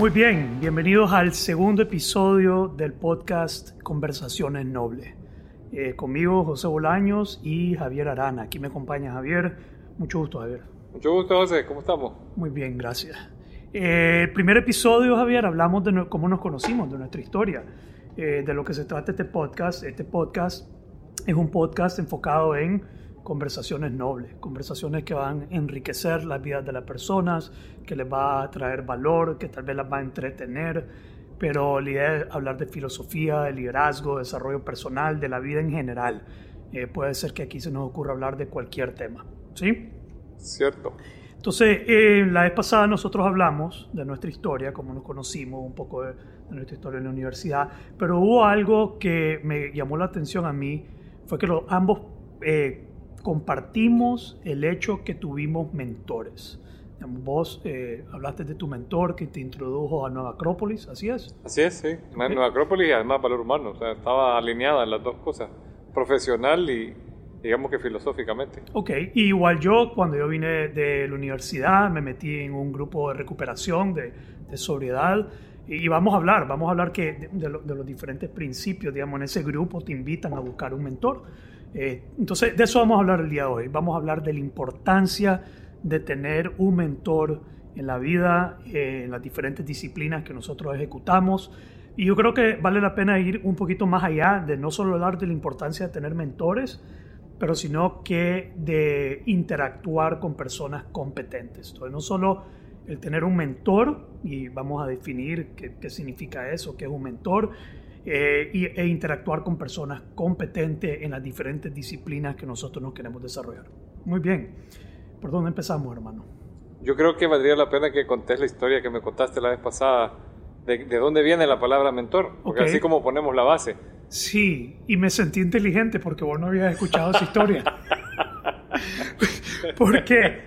Muy bien, bienvenidos al segundo episodio del podcast Conversaciones Nobles. Eh, conmigo José Bolaños y Javier Arana. Aquí me acompaña Javier. Mucho gusto, Javier. Mucho gusto, José. ¿Cómo estamos? Muy bien, gracias. Eh, el primer episodio, Javier, hablamos de cómo nos conocimos, de nuestra historia, eh, de lo que se trata este podcast. Este podcast es un podcast enfocado en conversaciones nobles, conversaciones que van a enriquecer las vidas de las personas, que les va a traer valor, que tal vez las va a entretener, pero la idea es hablar de filosofía, de liderazgo, de desarrollo personal, de la vida en general. Eh, puede ser que aquí se nos ocurra hablar de cualquier tema, ¿sí? Cierto. Entonces, eh, la vez pasada nosotros hablamos de nuestra historia, cómo nos conocimos, un poco de, nuestra historia en la universidad, pero hubo algo que me llamó la atención a mí, fue que los, ambos eh, compartimos el hecho que tuvimos mentores. Vos eh, hablaste de tu mentor que te introdujo a Nueva Acrópolis, ¿así es? Así es, sí. Nueva Acrópolis y además valor humano, o sea, estaba alineada en las dos cosas, profesional y digamos que filosóficamente. Ok, y igual yo cuando yo vine de la universidad me metí en un grupo de recuperación, de, de sobriedad, y vamos a hablar, vamos a hablar que de, de, los diferentes principios, digamos, en ese grupo te invitan a buscar un mentor. Eh, entonces, de eso vamos a hablar el día de hoy. Vamos a hablar de la importancia de tener un mentor en la vida, eh, en las diferentes disciplinas que nosotros ejecutamos. Y yo creo que vale la pena ir un poquito más allá de no solo hablar de la importancia de tener mentores, pero sino que de interactuar con personas competentes. Entonces, no solo el tener un mentor, y vamos a definir qué, qué significa eso, qué es un mentor, eh, e interactuar con personas competentes en las diferentes disciplinas que nosotros nos queremos desarrollar. Muy bien. ¿Por dónde empezamos, hermano? Yo creo que valdría la pena que contés la historia que me contaste la vez pasada, de, de dónde viene la palabra mentor, porque así como ponemos la base. Sí, y me sentí inteligente porque vos no habías escuchado esa historia. porque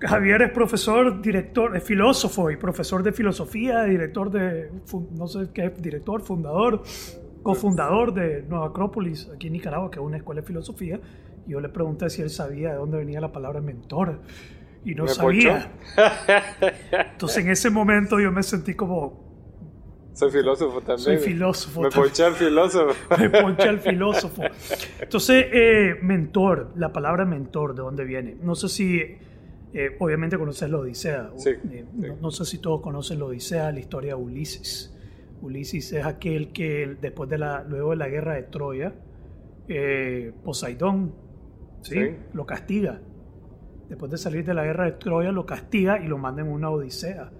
Javier es profesor, director, es filósofo y profesor de filosofía, director de, no sé qué, director, fundador, cofundador de Nueva Acrópolis, aquí en Nicaragua, que es una escuela de filosofía. Y yo le pregunté si él sabía de dónde venía la palabra mentor. Y no sabía. Entonces en ese momento yo me sentí como... Soy filósofo también. Soy filósofo. Me ponché al filósofo. me ponché al filósofo. Entonces, eh, mentor, la palabra mentor, ¿de dónde viene? No sé si eh, obviamente conoces la Odisea. Eh, no, sé si todos conocen la Odisea, la historia de Ulises. Ulises es aquel que después de la, luego de la guerra de Troya, eh, Poseidón ¿sí? lo castiga. Después de salir de la guerra de Troya, lo castiga y lo manda en una Odisea.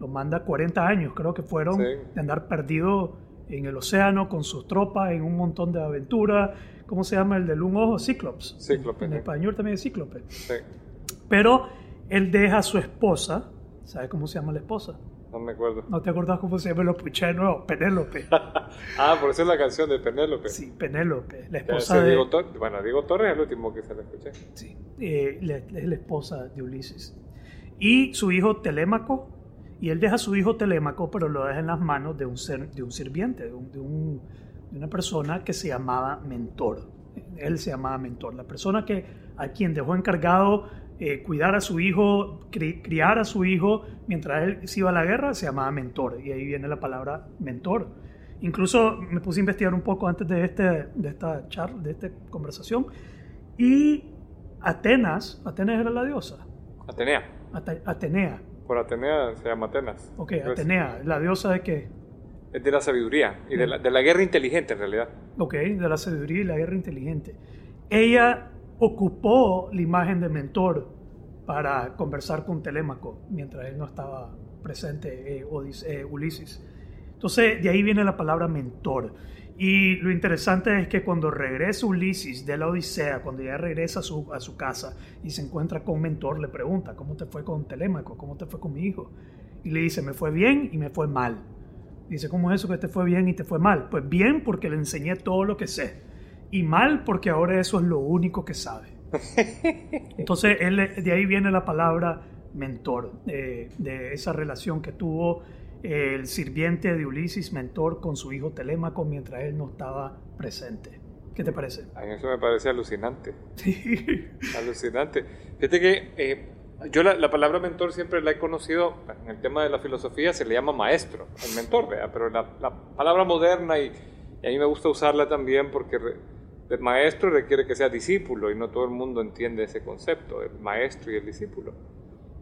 Lo manda 40 años, creo que fueron, de andar perdido en el océano con sus tropas, en un montón de aventuras. ¿Cómo se llama el del un ojo? Cíclops. Cíclope. En, español también es Cíclope. Pero él deja a su esposa. ¿Sabes cómo se llama la esposa? No me acuerdo. ¿No te acuerdas cómo se llama? Lo escuché de nuevo. Penélope. ah, por eso es la canción de Penélope. Sí, Penélope. La esposa de... Diego bueno, Diego Torres es el último que se le escuché. Sí, eh, es la esposa de Ulises. Y su hijo Telémaco. Y él deja a su hijo Telémaco, pero lo deja en las manos de un, ser, de un sirviente, de, un, de, un, de una persona que se llamaba Mentor. Él se llamaba Mentor. La persona que, a quien dejó encargado eh, cuidar a su hijo, criar a su hijo mientras él se iba a la guerra, se llamaba mentor. Y ahí viene la palabra mentor. Incluso me puse a investigar un poco antes de, este, de esta charla, de esta conversación. Y Atenas, Atenas era la diosa. Atenea. Atenea. Por Atenea se llama Atenas. Ok, Atenea. ¿La diosa de qué? Es de la sabiduría y de la, de la guerra inteligente en realidad. Ok, de la sabiduría y la guerra inteligente. Ella ocupó la imagen de mentor para conversar con Telémaco mientras él no estaba presente, eh, eh, Ulises. Entonces, de ahí viene la palabra mentor. Y lo interesante es que cuando regresa Ulises de la Odisea, cuando ya regresa a su, a su casa y se encuentra con mentor, le pregunta, ¿cómo te fue con Telémaco? ¿Cómo te fue con mi hijo? Y le dice, me fue bien y me fue mal. Dice, ¿cómo es eso que te fue bien y te fue mal? Pues bien porque le enseñé todo lo que sé y mal porque ahora eso es lo único que sabe. Entonces, él, de ahí viene la palabra mentor, de, esa relación que tuvo el sirviente de Ulises, mentor, con su hijo Telémaco mientras él no estaba presente. ¿Qué te parece? A mí eso me parece alucinante. Sí. Alucinante. Fíjate que eh, yo la, palabra mentor siempre la he conocido, en el tema de la filosofía se le llama maestro, el mentor, ¿verdad? pero la, palabra moderna, y, a mí me gusta usarla también porque el maestro requiere que sea discípulo y no todo el mundo entiende ese concepto, el maestro y el discípulo.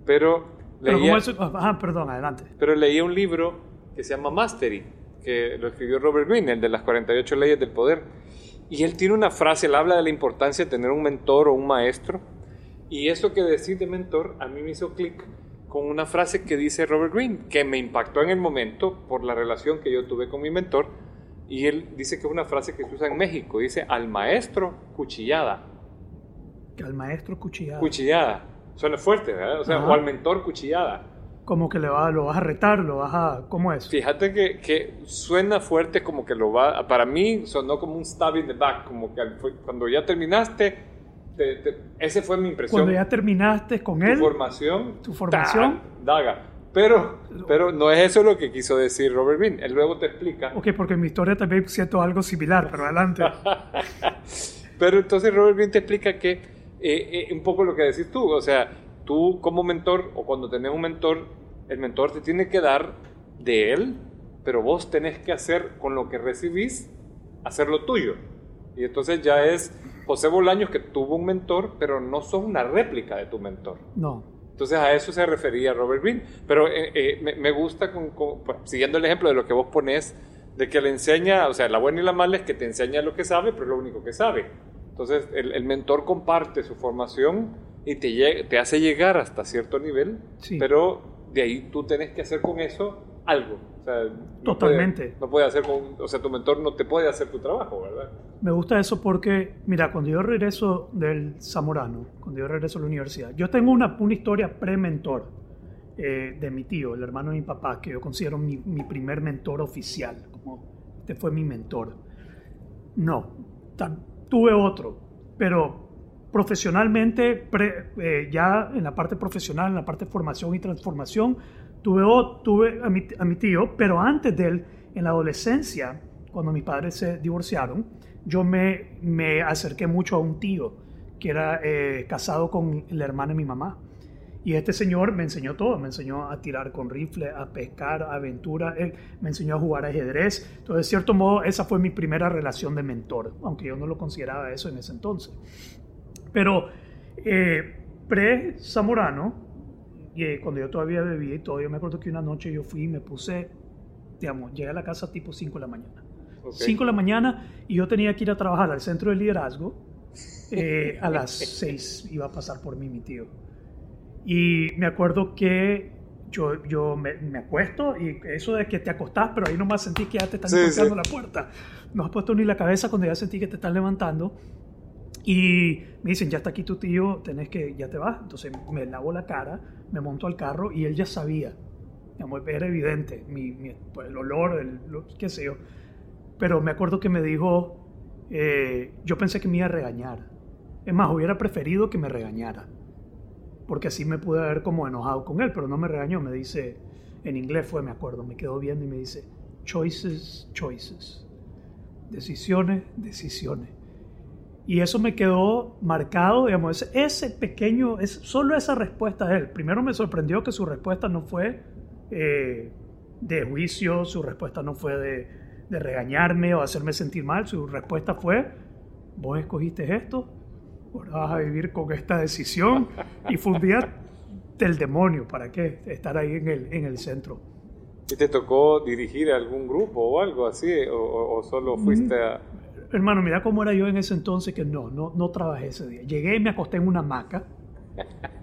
Pero, leía, ah, perdón, adelante. Pero leía un libro que se llama Mastery, que lo escribió Robert Greene, el de las 48 leyes del poder. Y él tiene una frase, él habla de la importancia de tener un mentor o un maestro y eso que decís de mentor a mí me hizo clic con una frase que dice Robert Greene, que me impactó en el momento por la relación que yo tuve con mi mentor. Y él dice que es una frase que se usa en México. Dice, al maestro cuchillada. Al maestro cuchillada. Cuchillada. Suena fuerte, ¿verdad? O sea, o al mentor cuchillada. Como que le va, lo vas a retar, lo vas a... ¿Cómo es? Fíjate que, que suena fuerte como que lo va... Para mí sonó como un stab in the back, como que cuando ya terminaste, ese fue mi impresión. Cuando ya terminaste con él. Tu formación. Tu formación. daga. Pero, pero no es eso lo que quiso decir Robert Bean. Él luego te explica. Ok, porque en mi historia también siento algo similar, pero adelante. pero entonces Robert Bean te explica que eh, eh, un poco lo que decís tú. O sea, tú como mentor o cuando tenés un mentor, el mentor te tiene que dar de él, pero vos tenés que hacer con lo que recibís, hacer lo tuyo. Y entonces ya es José Bolaños que tuvo un mentor, pero no sos una réplica de tu mentor. No. Entonces a eso se refería Robert Greene. Pero eh, eh, me, gusta, con, pues, siguiendo el ejemplo de lo que vos ponés, de que le enseña, o sea, la buena y la mala es que te enseña lo que sabe, pero es lo único que sabe. Entonces el, mentor comparte su formación y te, te hace llegar hasta cierto nivel, pero de ahí tú tenés que hacer con eso algo. Totalmente. no puede hacer o sea, tu mentor no te puede hacer tu trabajo, ¿verdad? Me gusta eso porque, mira, cuando yo regreso del Zamorano, cuando yo regreso a la universidad, yo tengo una, una historia pre-mentor eh, de mi tío, el hermano de mi papá, que yo considero mi, mi primer mentor oficial, como este fue mi mentor. No, tuve otro, pero profesionalmente, eh, ya en la parte profesional, en la parte de formación y transformación, Tuve, tuve a, mi, a mi tío, pero antes de él, en la adolescencia, cuando mis padres se divorciaron, yo me, me acerqué mucho a un tío que era eh, casado con la hermana de mi mamá. Y este señor me enseñó todo, me enseñó a tirar con rifle, a pescar, a aventura, él me enseñó a jugar ajedrez. Entonces, de cierto modo, esa fue mi primera relación de mentor, aunque yo no lo consideraba eso en ese entonces. Pero eh, pre-Zamorano, y cuando yo todavía bebía y todo, yo me acuerdo que una noche yo fui y me puse, digamos, llegué a la casa tipo 5 de la mañana. 5 de la mañana y yo tenía que ir a trabajar al centro de liderazgo. Eh, a las 6 iba a pasar por mí mi tío. Y me acuerdo que yo, yo me, me, acuesto y eso de que te acostás, pero ahí nomás sentí que ya te están sí, la puerta. No has puesto ni la cabeza cuando ya sentí que te están levantando. Y me dicen, ya está aquí tu tío, tenés que, ya te vas. Entonces me lavo la cara, me monto al carro y él ya sabía. Era evidente, mi, pues, el olor, el, qué sé yo. Pero me acuerdo que me dijo, eh, yo pensé que me iba a regañar. Es más, hubiera preferido que me regañara. Porque así me pude haber como enojado con él, pero no me regañó. Me dice, en inglés fue, me acuerdo, me quedó viendo y me dice, choices, choices. Decisiones, decisiones. Y eso me quedó marcado, digamos, ese, pequeño, es solo esa respuesta de él. Primero me sorprendió que su respuesta no fue eh, de juicio, su respuesta no fue de, de, regañarme o hacerme sentir mal, su respuesta fue, vos escogiste esto, ahora vas a vivir con esta decisión. Y fue un día del demonio, ¿para qué? Estar ahí en el, en el centro. ¿Y te tocó dirigir algún grupo o algo así? ¿O, o solo fuiste a...? Hermano, mira cómo era yo en ese entonces que no, no, no trabajé ese día. Llegué y me acosté en una hamaca.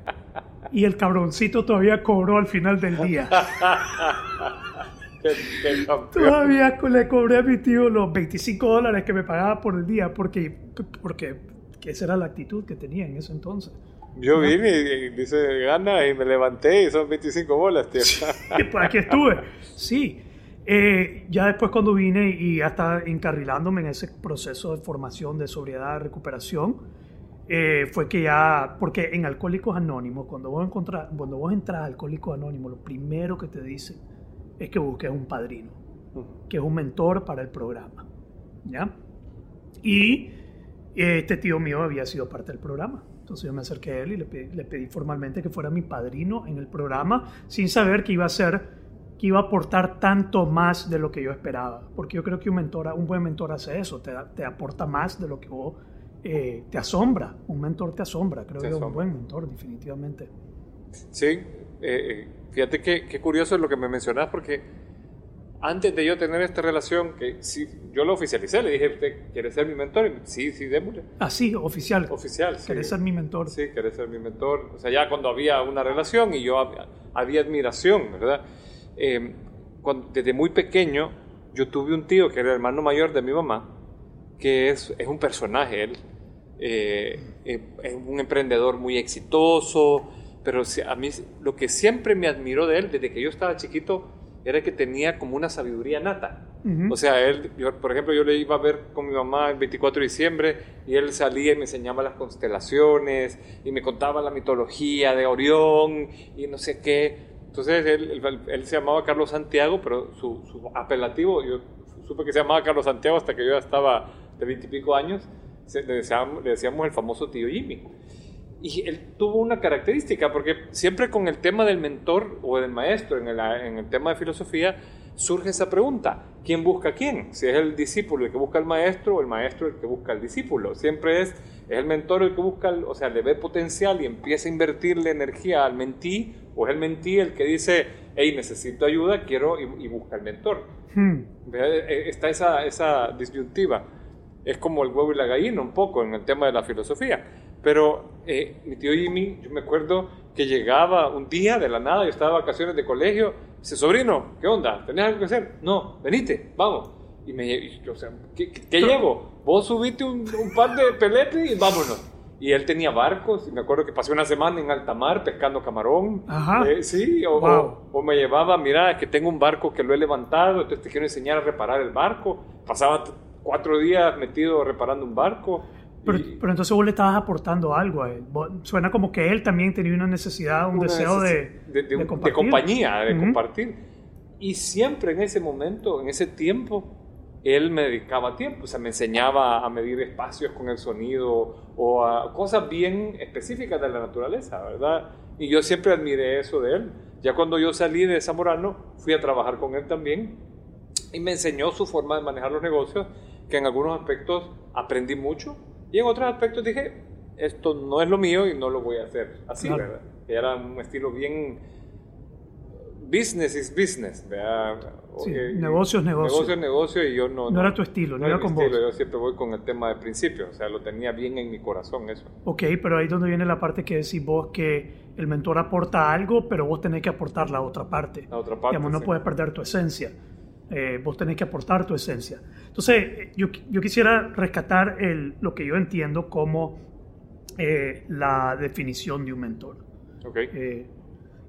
Y el cabroncito todavía cobró al final del día. todavía le cobré a mi tío los 25 dólares que me pagaba por el día porque, porque esa era la actitud que tenía en ese entonces. Yo vine y, dice gana y me levanté y son 25 bolas, tío. pues aquí estuve. Sí. Eh, ya después cuando vine y hasta encarrilándome en ese proceso de formación de sobriedad, de recuperación, eh, fue que ya, porque en Alcohólicos Anónimos, cuando vos, encontrás, cuando vos entras a Alcohólicos Anónimos, lo primero que te dice es que busques un padrino, que es un mentor para el programa. ¿ya? Y Este tío mío había sido parte del programa. Entonces yo me acerqué a él y le pedí, le pedí formalmente que fuera mi padrino en el programa, sin saber que iba a ser que iba a aportar tanto más de lo que yo esperaba. Porque yo creo que un, mentor, un buen mentor hace eso, te, te aporta más de lo que vos eh, te asombra. Un mentor te asombra, creo que es un buen mentor, definitivamente. Sí, eh, eh, fíjate qué curioso es lo que me mencionas, porque antes de yo tener esta relación, que sí, yo lo oficialicé, le dije, ¿usted quiere ser mi mentor? sí, sí, démosle. Ah, sí, oficial. Oficial, sí. ¿Querés ser mi mentor? Sí, querés ser mi mentor. O sea, ya cuando había una relación y yo había, admiración, ¿verdad? Eh, desde muy pequeño, yo tuve un tío que era el hermano mayor de mi mamá, que es, es un personaje, él. Eh, eh, es un emprendedor muy exitoso, pero a mí lo que siempre me admiró de él, desde que yo estaba chiquito, era que tenía como una sabiduría nata. O sea, él, por ejemplo, yo le iba a ver con mi mamá el 24 de diciembre y él salía y me enseñaba las constelaciones y me contaba la mitología de Orión y no sé qué. Entonces él, él, se llamaba Carlos Santiago, pero su, su, apelativo, yo supe que se llamaba Carlos Santiago hasta que yo ya estaba de 20 y pico años, le decíamos, le decíamos el famoso tío Jimmy. Y él tuvo una característica, porque siempre con el tema del mentor o del maestro, en el, en el tema de filosofía, surge esa pregunta, ¿quién busca a quién? Si es el discípulo el que busca al maestro o el maestro el que busca al discípulo. Siempre es, es el mentor el que busca, o sea, le ve potencial y empieza a invertirle energía al mentí, o es el mentí el que dice, hey, necesito ayuda, quiero, y, busca al mentor. Hmm. E, está esa, esa disyuntiva. Es como el huevo y la gallina un poco en el tema de la filosofía. Pero eh, mi tío Jimmy, yo me acuerdo que llegaba un día de la nada, yo estaba de vacaciones de colegio, dice, sobrino, ¿qué onda? ¿Tenés algo que hacer? No, venite, vamos. Y me o sea, ¿qué, llevo? Vos subiste un, par de peletes y vámonos. Y él tenía barcos, y me acuerdo que pasé una semana en alta mar pescando camarón. Ajá. Eh, sí, o, o, me llevaba, mira, que tengo un barco que lo he levantado, entonces te quiero enseñar a reparar el barco. Pasaba cuatro días metido reparando un barco. Pero, pero, entonces vos le estabas aportando algo a él. Suena como que él también tenía una necesidad, un deseo de, de, de, compañía, de compartir. Y siempre en ese momento, en ese tiempo, él me dedicaba tiempo. O sea, me enseñaba a medir espacios con el sonido o a cosas bien específicas de la naturaleza, ¿verdad? Y yo siempre admiré eso de él. Ya cuando yo salí de Zamorano, fui a trabajar con él también y me enseñó su forma de manejar los negocios, que en algunos aspectos aprendí mucho y en otros aspectos dije, esto no es lo mío y no lo voy a hacer así, ¿verdad? Era un estilo bien business is business, ¿verdad? Sí, negocio es negocio. Negocio es negocio y yo no... No, era tu estilo, no, era con vos. Yo siempre voy con el tema de principio, o sea, lo tenía bien en mi corazón eso. Ok, pero ahí es donde viene la parte que decís vos que el mentor aporta algo, pero vos tenés que aportar la otra parte. La otra parte, Digamos, no puedes perder tu esencia. Eh, vos tenés que aportar tu esencia. Entonces, yo, yo quisiera rescatar el, lo que yo entiendo como eh, la definición de un mentor. Okay. Eh,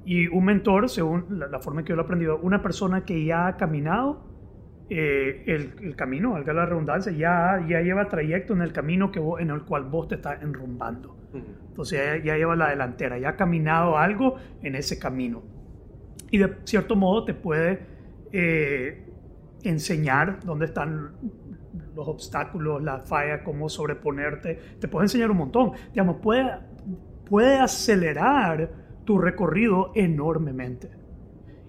y un mentor, según la, forma en que yo lo he aprendido, una persona que ya ha caminado el, el, camino, valga la redundancia, ya, ya lleva trayecto en el camino que en el cual vos te estás enrumbando. Entonces ya, ya, lleva la delantera, ya ha caminado algo en ese camino. Y de cierto modo te puede enseñar dónde están los obstáculos, las fallas, cómo sobreponerte. Te puede enseñar un montón. Digamos, puede, puede acelerar tu recorrido enormemente.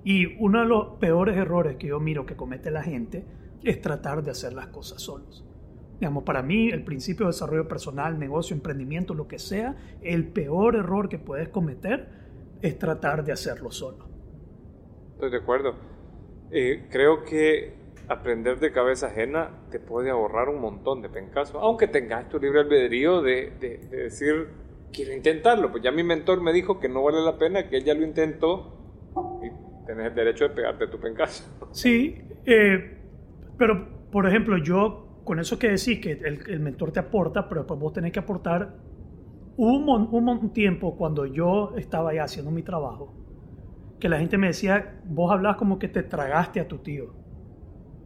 Y uno de los peores errores que yo miro que comete la gente es tratar de hacer las cosas solos. Digamos, para mí, el principio de desarrollo personal, negocio, emprendimiento, lo que sea, el peor error que puedes cometer es tratar de hacerlo solo. Estoy de acuerdo. Eh, creo que aprender de cabeza ajena te puede ahorrar un montón de pencasos, aunque tengas tu libre albedrío de, de, decir, quiero intentarlo. Pues ya mi mentor me dijo que no vale la pena, que él ya lo intentó y tenés el derecho de pegarte tu pencaso. Sí, eh, pero por ejemplo, yo con eso que decís que el, mentor te aporta, pero después vos tenés que aportar. un, un tiempo cuando yo estaba ya haciendo mi trabajo, que la gente me decía, vos hablabas como que te tragaste a tu tío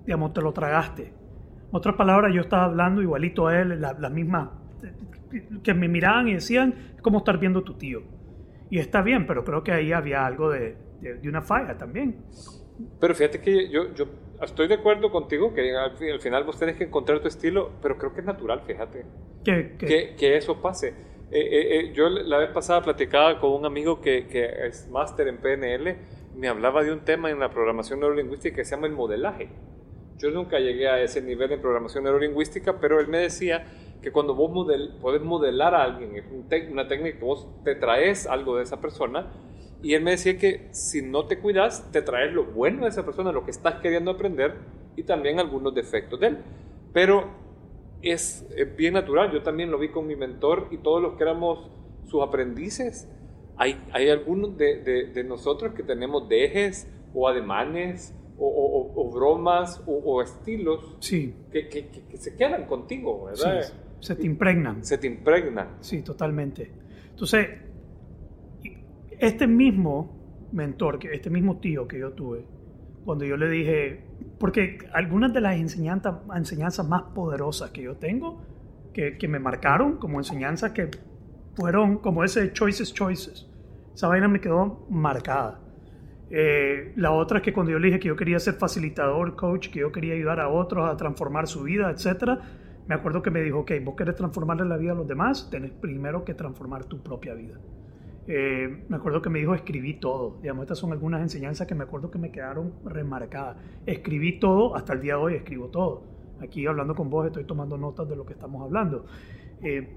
digamos, te lo tragaste. Otras palabras, yo estaba hablando igualito a él, la, la misma, que me miraban y decían, es como estar viendo a tu tío. Y está bien, pero creo que ahí había algo de, de, una falla también. Pero fíjate que yo, yo estoy de acuerdo contigo que al, final vos tenés que encontrar tu estilo, pero creo que es natural, fíjate. Que, que eso pase. Eh, eh, eh, yo la vez pasada platicaba con un amigo que, que es máster en PNL, me hablaba de un tema en la programación neurolingüística que se llama el modelaje. Yo nunca llegué a ese nivel de programación neurolingüística, pero él me decía que cuando vos model, podés modelar a alguien, es una técnica que vos te traes algo de esa persona, y él me decía que si no te cuidas, te traes lo bueno de esa persona, lo que estás queriendo aprender, y también algunos defectos de él. Pero es, bien natural. Yo también lo vi con mi mentor y todos los que éramos sus aprendices. Hay, hay algunos de, de, nosotros que tenemos dejes o ademanes o, o, bromas o, estilos sí. que, que, que, se quedan contigo, ¿verdad? se te impregnan. Se te impregnan. Sí, totalmente. Entonces, este mismo mentor, este mismo tío que yo tuve, cuando yo le dije, porque algunas de las enseñanzas, enseñanzas más poderosas que yo tengo, que, que me marcaron como enseñanzas que fueron como ese choices, choices. Esa vaina me quedó marcada. Eh, la otra es que cuando yo le dije que yo quería ser facilitador, coach, que yo quería ayudar a otros a transformar su vida, etc., me acuerdo que me dijo, ok, vos querés transformarle la vida a los demás, tenés primero que transformar tu propia vida. Eh, me acuerdo que me dijo escribí todo. Digamos, estas son algunas enseñanzas que me acuerdo que me quedaron remarcadas. Escribí todo, hasta el día de hoy escribo todo. Aquí hablando con vos estoy tomando notas de lo que estamos hablando. Eh,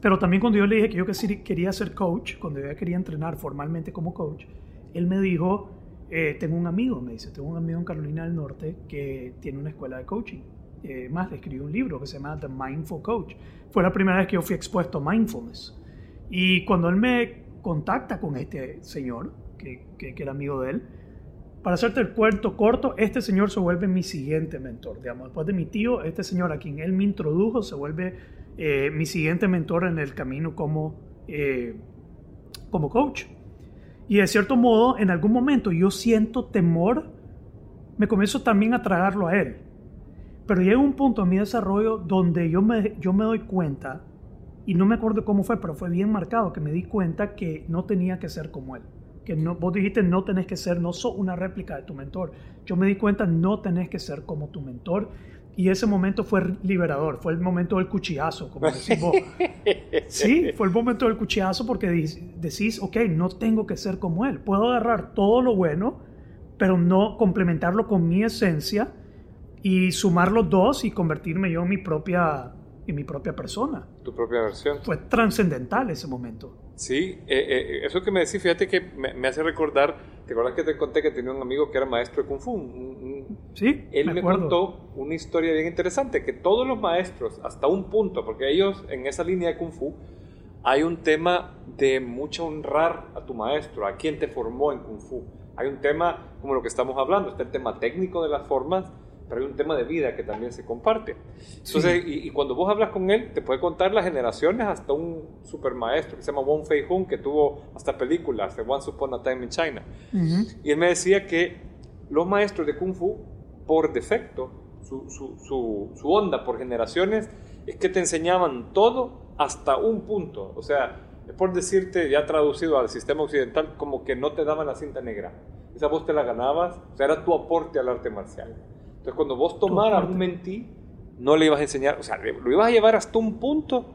pero también cuando yo le dije que yo quería ser coach, cuando yo quería entrenar formalmente como coach, él me dijo, eh, tengo un amigo, me dice, tengo un amigo en Carolina del Norte que tiene una escuela de coaching. más, le escribió un libro que se llama The Mindful Coach. Fue la primera vez que yo fui expuesto a mindfulness. Y cuando él me contacta con este señor, que, que, era amigo de él. Para hacerte el cuento corto, este señor se vuelve mi siguiente mentor. Digamos, después de mi tío, este señor a quien él me introdujo se vuelve eh, mi siguiente mentor en el camino como, eh, como coach. Y de cierto modo, en algún momento yo siento temor, me comienzo también a tragarlo a él. Pero llega un punto en mi desarrollo donde yo me, yo me doy cuenta y no me acuerdo cómo fue, pero fue bien marcado que me di cuenta que no tenía que ser como él. Que no, vos dijiste no tenés que ser, no sos una réplica de tu mentor. Yo me di cuenta no tenés que ser como tu mentor. Y ese momento fue liberador, fue el momento del cuchillazo, como decís vos. Sí, fue el momento del cuchillazo porque decís, ok, no tengo que ser como él. Puedo agarrar todo lo bueno, pero no complementarlo con mi esencia y sumar los dos y convertirme yo en mi propia y mi propia persona. Tu propia versión. Fue trascendental ese momento. Sí, eh, eh, eso que me decís, fíjate que me, hace recordar, ¿te acuerdas que te conté que tenía un amigo que era maestro de Kung Fu? Sí, Él me, contó una historia bien interesante, que todos los maestros, hasta un punto, porque ellos en esa línea de Kung Fu, hay un tema de mucho honrar a tu maestro, a quien te formó en Kung Fu. Hay un tema como lo que estamos hablando, está el tema técnico de las formas, pero hay un tema de vida que también se comparte. Entonces, y, cuando vos hablas con él, te puede contar las generaciones hasta un supermaestro que se llama Wong Fei Hung, que tuvo hasta películas de Once Upon a Time in China. Y él me decía que los maestros de Kung Fu, por defecto, su, su, su, su onda por generaciones, es que te enseñaban todo hasta un punto. O sea, es por decirte, ya traducido al sistema occidental, como que no te daban la cinta negra. Esa vos te la ganabas, o sea, era tu aporte al arte marcial. Entonces, cuando vos tomaras un mentí, no le ibas a enseñar, o sea, lo ibas a llevar hasta un punto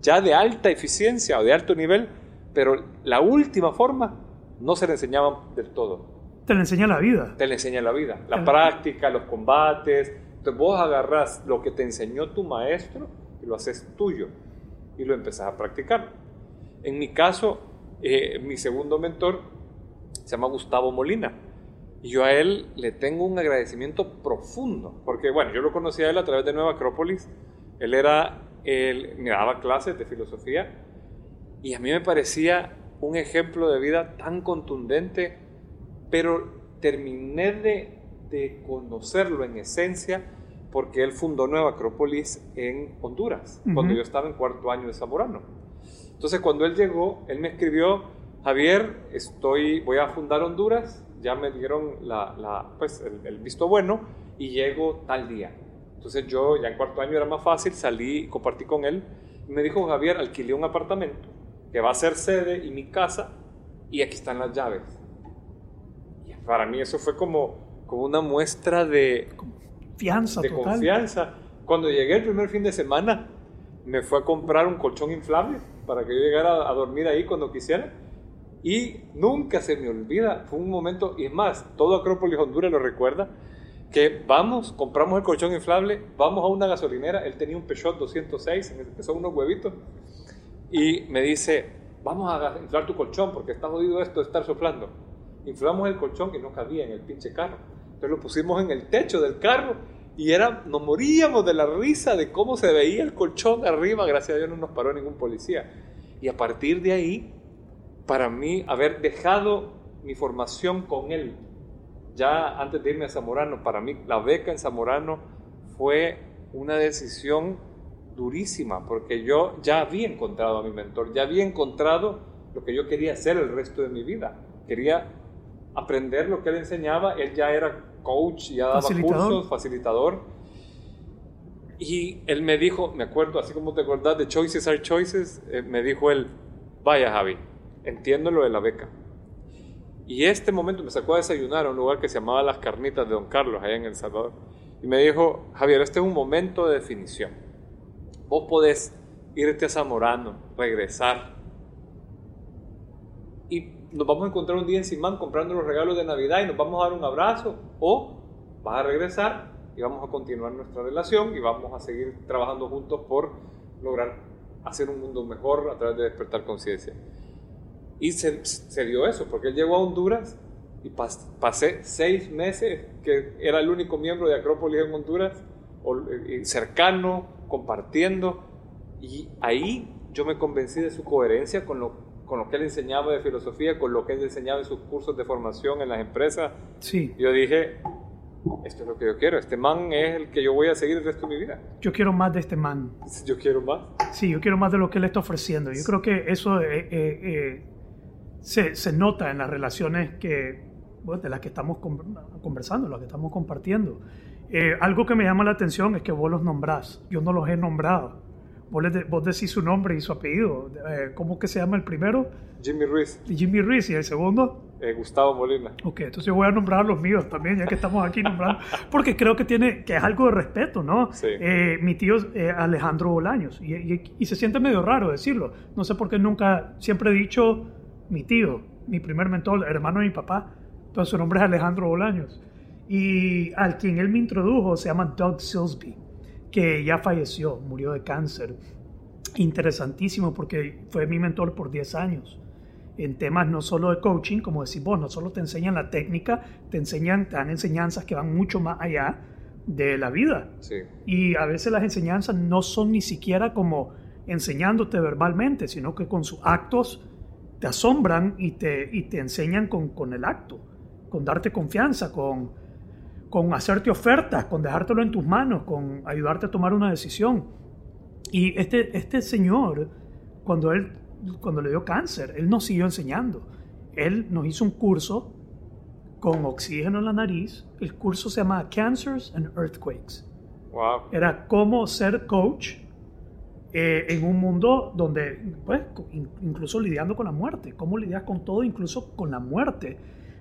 ya de alta eficiencia o de alto nivel, pero la última forma no se le enseñaba del todo. Te le enseña la vida. Te le enseña la vida, la práctica, los combates. Entonces vos agarrás lo que te enseñó tu maestro y lo haces tuyo y lo empezás a practicar. En mi caso, eh, mi segundo mentor se llama Gustavo Molina y yo a él le tengo un agradecimiento profundo, porque bueno, yo lo conocí a él a través de Nueva Acrópolis, él era, él me daba clases de filosofía y a mí me parecía un ejemplo de vida tan contundente, pero terminé de, de conocerlo en esencia porque él fundó Nueva Acrópolis en Honduras, cuando yo estaba en cuarto año de Zamorano. Entonces cuando él llegó, él me escribió, Javier, estoy, voy a fundar Honduras, ya me dieron la, pues, el, visto bueno y llego tal día. Entonces yo ya en cuarto año era más fácil, salí, compartí con él y me dijo Javier, alquilé un apartamento que va a ser sede y mi casa y aquí están las llaves. Para mí eso fue como, como una muestra de confianza, de total. confianza. Cuando llegué el primer fin de semana, me fue a comprar un colchón inflable para que yo llegara a dormir ahí cuando quisiera. Y nunca se me olvida, fue un momento, y es más, todo Acrópolis Honduras lo recuerda, que vamos, compramos el colchón inflable, vamos a una gasolinera, él tenía un Peugeot 206, que son unos huevitos, y me dice, vamos a inflar tu colchón porque está jodido esto de estar soplando. Inflamos el colchón que no cabía en el pinche carro. Entonces lo pusimos en el techo del carro y era, nos moríamos de la risa de cómo se veía el colchón arriba, gracias a Dios no nos paró ningún policía. Y a partir de ahí, para mí, haber dejado mi formación con él, ya antes de irme a Zamorano, para mí la beca en Zamorano fue una decisión durísima, porque yo ya había encontrado a mi mentor, ya había encontrado lo que yo quería hacer el resto de mi vida. Quería aprender lo que él enseñaba, él ya era coach, ya daba Facilitador. cursos, facilitador. Y él me dijo, me acuerdo, así como te acordás de Choices are Choices, eh, me dijo él, vaya Javi, entiendo lo de la beca. Y este momento me sacó a desayunar a un lugar que se llamaba Las Carnitas de Don Carlos, allá en El Salvador. Y me dijo, Javier, este es un momento de definición. Vos podés irte a Zamorano, regresar. Nos vamos a encontrar un día en Simán comprando los regalos de Navidad y nos vamos a dar un abrazo. O vas a regresar y vamos a continuar nuestra relación y vamos a seguir trabajando juntos por lograr hacer un mundo mejor a través de despertar conciencia. Y se, se dio eso, porque él llegó a Honduras y pas- pasé seis meses, que era el único miembro de Acrópolis en Honduras, o- eh, cercano, compartiendo, y ahí yo me convencí de su coherencia con lo, con lo que él enseñaba de filosofía, con lo que él enseñaba en sus cursos de formación en las empresas. Sí, Yo dije, esto es lo que yo quiero, este man es el que yo voy a seguir el resto de mi vida. yo quiero más de este man. Yo quiero más. Sí, yo quiero más de lo que él está ofreciendo. Yo creo que eso eh, eh, eh, se, se nota en las relaciones que, bueno, de las que estamos con- conversando, las que estamos compartiendo. Algo que me llama la atención es que vos los nombrás. Yo no los he nombrado. Vos, de- vos decís su nombre y su apellido. Eh, ¿Cómo que se llama el primero? Jimmy Ruiz, Jimmy Ruiz. ¿Y el segundo? eh, Gustavo Molina. Ok, entonces yo voy a nombrar los míos también, ya que estamos aquí nombrando, porque creo que tiene que es algo de respeto, ¿no? Sí. Eh, mi tío es eh, Alejandro Bolaños, y, y- y se siente medio raro decirlo. No sé por qué nunca, siempre he dicho mi tío, mi primer mentor, hermano de mi papá, pero su nombre es Alejandro Bolaños. Y al quien él me introdujo se llama Doug Silsby, que ya falleció, murió de cáncer. Interesantísimo porque fue mi mentor por 10 años en temas no solo de coaching, como decís vos, no solo te enseñan la técnica, te enseñan, te dan enseñanzas que van mucho más allá de la vida. Sí. Y a veces las enseñanzas no son ni siquiera como enseñándote verbalmente, sino que con sus actos te asombran y te, y te enseñan con, con el acto, con darte confianza, con, con hacerte ofertas, con dejártelo en tus manos, con ayudarte a tomar una decisión. Y este, este señor, cuando él cuando le dio cáncer, él nos siguió enseñando. Él nos hizo un curso con oxígeno en la nariz. El curso se llama Cancers and Earthquakes. Wow. Era cómo ser coach eh, en un mundo donde, pues, in- incluso lidiando con la muerte. Cómo lidias con todo, incluso con la muerte.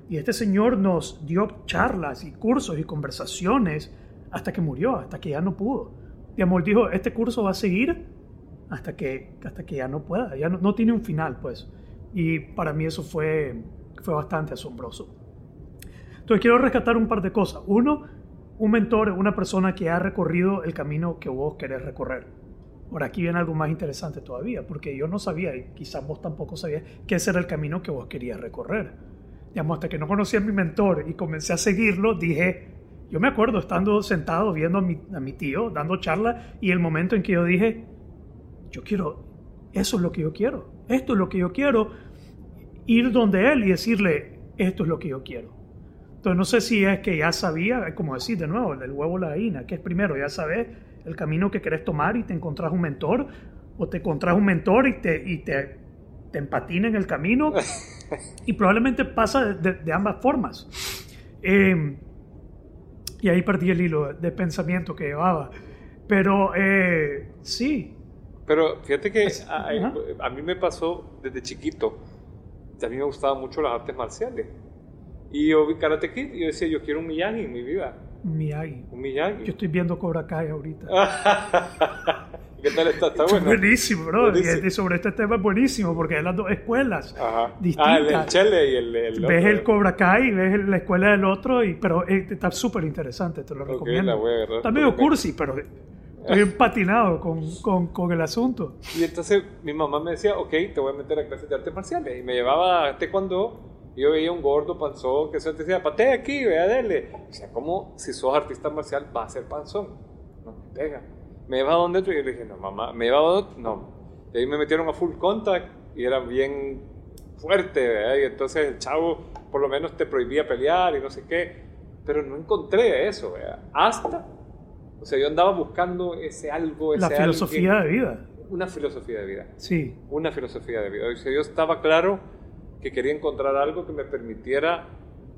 Y este señor nos dio charlas y cursos y conversaciones hasta que murió, hasta que ya no pudo. Digamos, él dijo, este curso va a seguir hasta que, hasta que ya no pueda, ya no, tiene un final, pues. Y para mí eso fue, fue bastante asombroso. Entonces quiero rescatar un par de cosas. Uno, un mentor una persona que ha recorrido el camino que vos querés recorrer. Ahora aquí viene algo más interesante todavía, porque yo no sabía, y quizás vos tampoco sabías, que ese era el camino que vos querías recorrer. Digamos, hasta que no conocí a mi mentor y comencé a seguirlo, dije, yo me acuerdo estando sentado viendo a mi, a tío dando charla y el momento en que yo dije, yo quiero, eso es lo que yo quiero, esto es lo que yo quiero, ir donde él y decirle, esto es lo que yo quiero. Entonces no sé si es que ya sabía, como decir de nuevo, el huevo o la gallina, que es primero, ya sabes el camino que querés tomar y te encontrás un mentor, o te encontrás un mentor y te, te empatina en el camino, y probablemente pasa de, de ambas formas. Eh, y ahí perdí el hilo de pensamiento que llevaba. Pero eh, sí, Pero fíjate que a, a mí me pasó desde chiquito. A mí me gustaban mucho las artes marciales. Y yo vi Karate Kid y yo decía, yo quiero un Miyagi en mi vida. Miyagi. Un Miyagi. Yo estoy viendo Cobra Kai ahorita. ¿Qué tal está? Está bueno. Buenísimo, bro. Buenísimo. Y sobre este tema es buenísimo porque es las dos escuelas Ajá. distintas. Ah, el, el Chele y el, el ves otro. el Cobra Kai, ves la escuela del otro, y, pero eh, está súper interesante, te lo Ok, recomiendo. la voy a agarrar. Está medio cursi, pero estoy empatinado con, con, con el asunto. Y entonces mi mamá me decía, ok, te voy a meter a clases de artes marciales. Y me llevaba a taekwondo. Yo veía un gordo panzón que se decía, patea aquí, vea, dele. O sea, como si sos artista marcial vas a ser panzón. No te pega. Me llevaba donde otro y yo le dije, no, mamá, me llevaba donde no. Y ahí me metieron a full contact y era bien fuerte, ¿verdad? Y entonces el chavo por lo menos te prohibía pelear y no sé qué. Pero no encontré eso, ¿verdad? Hasta, o sea, yo andaba buscando ese algo, ese La filosofía alguien. de vida. Una filosofía de vida. Sí, Una filosofía de vida. O sea, yo estaba claro que quería encontrar algo que me permitiera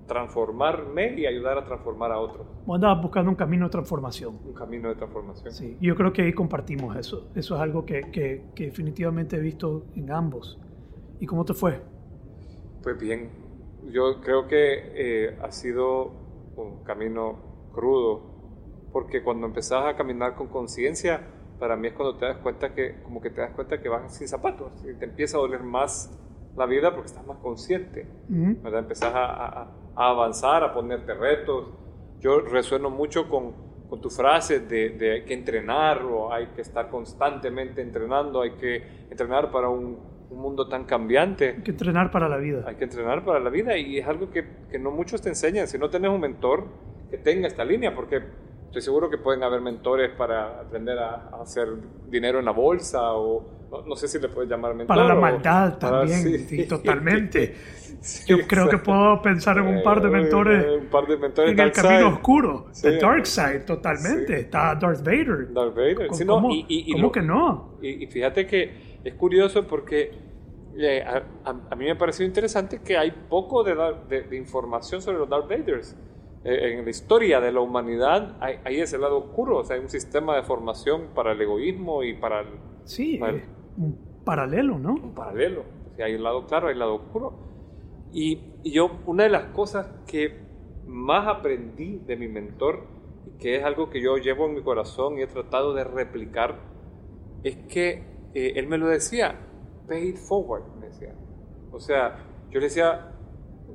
transformarme y ayudar a transformar a otros. vos andabas buscando un camino de transformación. Un camino de transformación. Sí, yo creo que ahí compartimos eso. Eso es algo que, que, que definitivamente he visto en ambos. ¿Y cómo te fue? Pues bien, yo creo que eh, ha sido un camino crudo, porque cuando empezás a caminar con conciencia, para mí es cuando te das cuenta que, como que te das cuenta que vas sin zapatos y te empieza a doler más la vida porque estás más consciente. Ujú. ¿verdad? Empezás a, a- a avanzar, a ponerte retos. Yo resueno mucho con, con tu frase de, de hay que entrenar o hay que estar constantemente entrenando, hay que entrenar para un, un mundo tan cambiante. Hay que entrenar para la vida. Hay que entrenar para la vida y es algo que, que no muchos te enseñan. Si no tenés un mentor que tenga esta línea, porque estoy seguro que pueden haber mentores para aprender a, a hacer dinero en la bolsa o no, no sé si le puedes llamar mentor. Para la o- maldad para- también, sí. sí, totalmente. Sí, Yo creo que puedo pensar en un par de Eh, mentores un par de mentores en el Dark camino Side. oscuro. Sí. The Dark Side, totalmente. Sí. Está Darth Vader. Darth Vader. ¿Cómo, no, cómo- y- y- y cómo lo- que no? Y, y fíjate que es curioso porque eh, a, a- a mí me ha parecido interesante que hay poco de, de- de información sobre los Darth Vaders. Eh, en la historia de la humanidad hay, hay ese lado oscuro, o sea, hay un sistema de formación para el egoísmo y para el, Sí, Vale. eh, un paralelo, ¿no? un paralelo. O sea, hay un lado claro, hay un lado oscuro. Y, y yo, una de las cosas que más aprendí de mi mentor, que es algo que yo llevo en mi corazón y he tratado de replicar, es que eh, él me lo decía, pay it forward, me decía. O sea, yo le decía,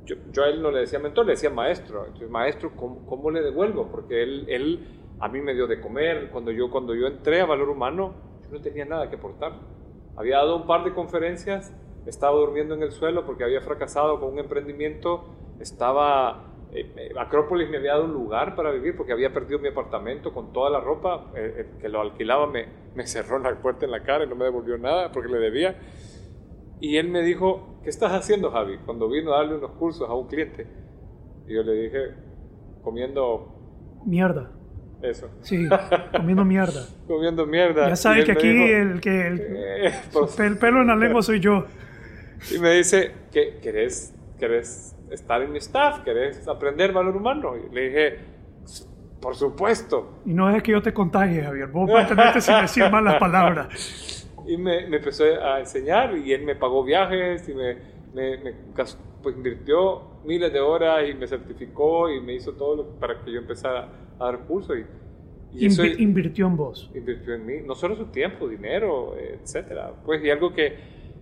yo, yo a él no le decía mentor, le decía maestro. Entonces, maestro, ¿cómo, cómo le devuelvo? Porque él, él a mí me dio de comer. Cuando yo, cuando yo entré a Valor Humano, yo no tenía nada que aportar. Había dado un par de conferencias, estaba durmiendo en el suelo porque había fracasado con un emprendimiento, estaba... eh, eh, Acrópolis me había dado un lugar para vivir porque había perdido mi apartamento con toda la ropa, eh, el que lo alquilaba me, me cerró la puerta en la cara y no me devolvió nada porque le debía. Y él me dijo, ¿qué estás haciendo, Javi? Cuando vino a darle unos cursos a un cliente. Y yo le dije, comiendo Mierda. eso, Sí, comiendo mierda. comiendo mierda. Ya sabes que aquí dijo, el que el, "Eh, pues", el pelo en la lengua soy yo. Y me dice, ¿qué, querés, ¿querés estar en mi staff? ¿Querés aprender valor humano? Y le dije, por supuesto. Y no es que yo te contagie, Javier. Vos mantente sin decir malas palabras. Y me, me empezó a enseñar y él me pagó viajes y me, me, me pues, invirtió miles de horas y me certificó y me hizo todo lo- para que yo empezara a dar cursos. Y, y eso Invi- invirtió en vos. invirtió en mí, no solo su tiempo, dinero, etcétera. Pues y algo que,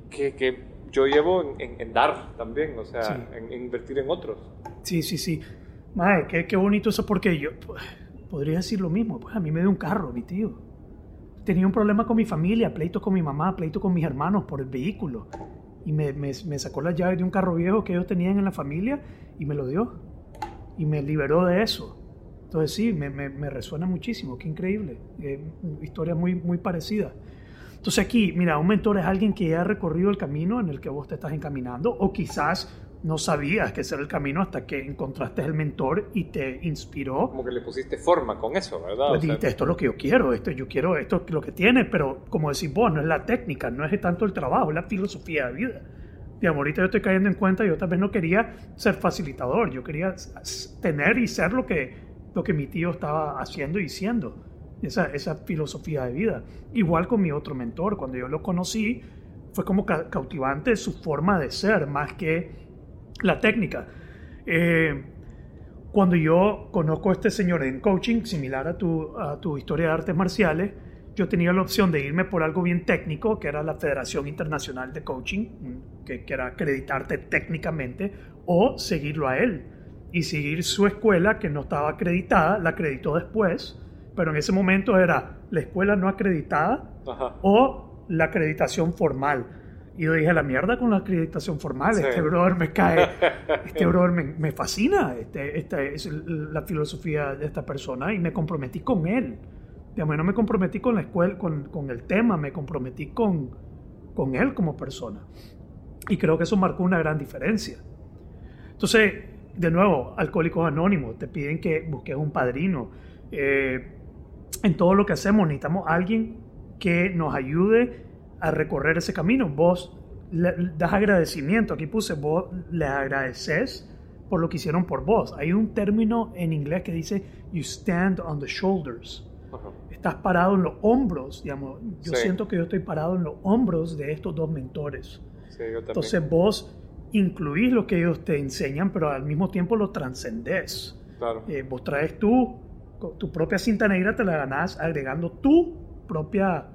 que, que yo llevo en, en- dar también, o sea, Sí. en, en invertir en otros. Sí, sí, sí. Mae, qué, qué bonito eso porque yo pues, podría decir lo mismo. Pues a mí me dio un carro, mi tío. Tenía un problema con mi familia, pleito con mi mamá, pleito con mis hermanos por el vehículo. Y me, me, me sacó las llaves de un carro viejo que ellos tenían en la familia y me lo dio. Y me liberó de eso. Entonces sí, me, me, me resuena muchísimo, qué increíble. Eh, historia muy, muy parecida. Entonces aquí, mira, un mentor es alguien que ya ha recorrido el camino en el que vos te estás encaminando o quizás no sabías que ese era el camino hasta que encontraste el mentor y te inspiró. Como que le pusiste forma con eso, ¿verdad? Pues O sea, dijiste, esto es lo que yo quiero, esto yo quiero, esto es lo que tiene, pero como decís vos, no es la técnica, no es tanto el trabajo, es la filosofía de vida. Digamos, ahorita yo estoy cayendo en cuenta, yo tal vez no quería ser facilitador, yo quería tener y ser lo que, lo que mi tío estaba haciendo y siendo, esa, esa filosofía de vida. Igual con mi otro mentor, cuando yo lo conocí, fue como ca- cautivante su forma de ser, más que la técnica. Eh, cuando yo conozco a este señor en coaching, similar a tu, a tu historia de artes marciales, yo tenía la opción de irme por algo bien técnico, que era la Federación Internacional de Coaching, que, que era acreditarte técnicamente, o seguirlo a él y seguir su escuela que no estaba acreditada, la acreditó después, pero en ese momento era la escuela no acreditada o la acreditación formal. Y yo dije, la mierda con la acreditación formal, este brother me cae, este brother me, me fascina, este, esta es la filosofía de esta persona y me comprometí con él. Digamos, no me comprometí con la escuela, con, con el tema, me comprometí con, con él como persona. Y creo que eso marcó una gran diferencia. Entonces, de nuevo, Alcohólicos Anónimos, te piden que busques un padrino. Eh, en todo lo que hacemos necesitamos alguien que nos ayude a recorrer ese camino. Vos le das agradecimiento, aquí puse, vos le agradeces por lo que hicieron por vos. Hay un término en inglés que dice, you stand on the shoulders estás parado en los hombros, digamos. Yo siento que yo estoy parado en los hombros de estos dos mentores. Entonces vos incluís lo que ellos te enseñan, pero al mismo tiempo lo trascendés. Claro. Eh, vos traes tú, tu propia cinta negra te la ganás agregando tu propia,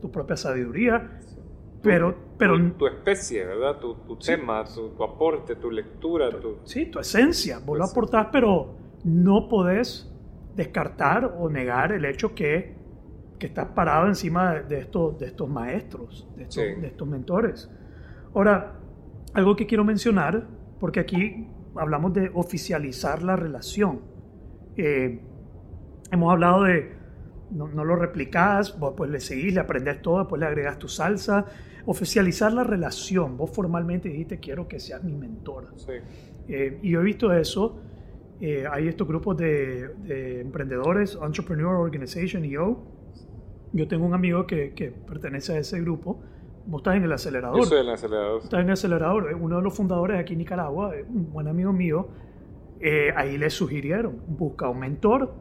tu propia sabiduría. Pero, pero, tu, especie, ¿verdad? Tu, tu tema, tu, aporte, tu lectura. Tu, sí, tu esencia. Vos lo aportás, pero no podés descartar o negar el hecho que que estás parado encima de, estos, de estos maestros, de estos, mentores. Ahora, algo que quiero mencionar, porque aquí hablamos de oficializar la relación. Eh, hemos hablado de, no, lo replicás, vos pues le seguís, le aprendes todo, después le agregas tu salsa. Oficializar la relación. Vos formalmente dijiste, quiero que seas mi mentor. Eh, y yo he visto eso. Eh, hay estos grupos de, de emprendedores, Entrepreneur Organization, EO, yo tengo un amigo que, que, pertenece a ese grupo. Vos estás en el acelerador. Yo soy el acelerador. Estás en el acelerador. Uno de los fundadores aquí en Nicaragua, un buen amigo mío, eh, ahí le sugirieron, busca un mentor.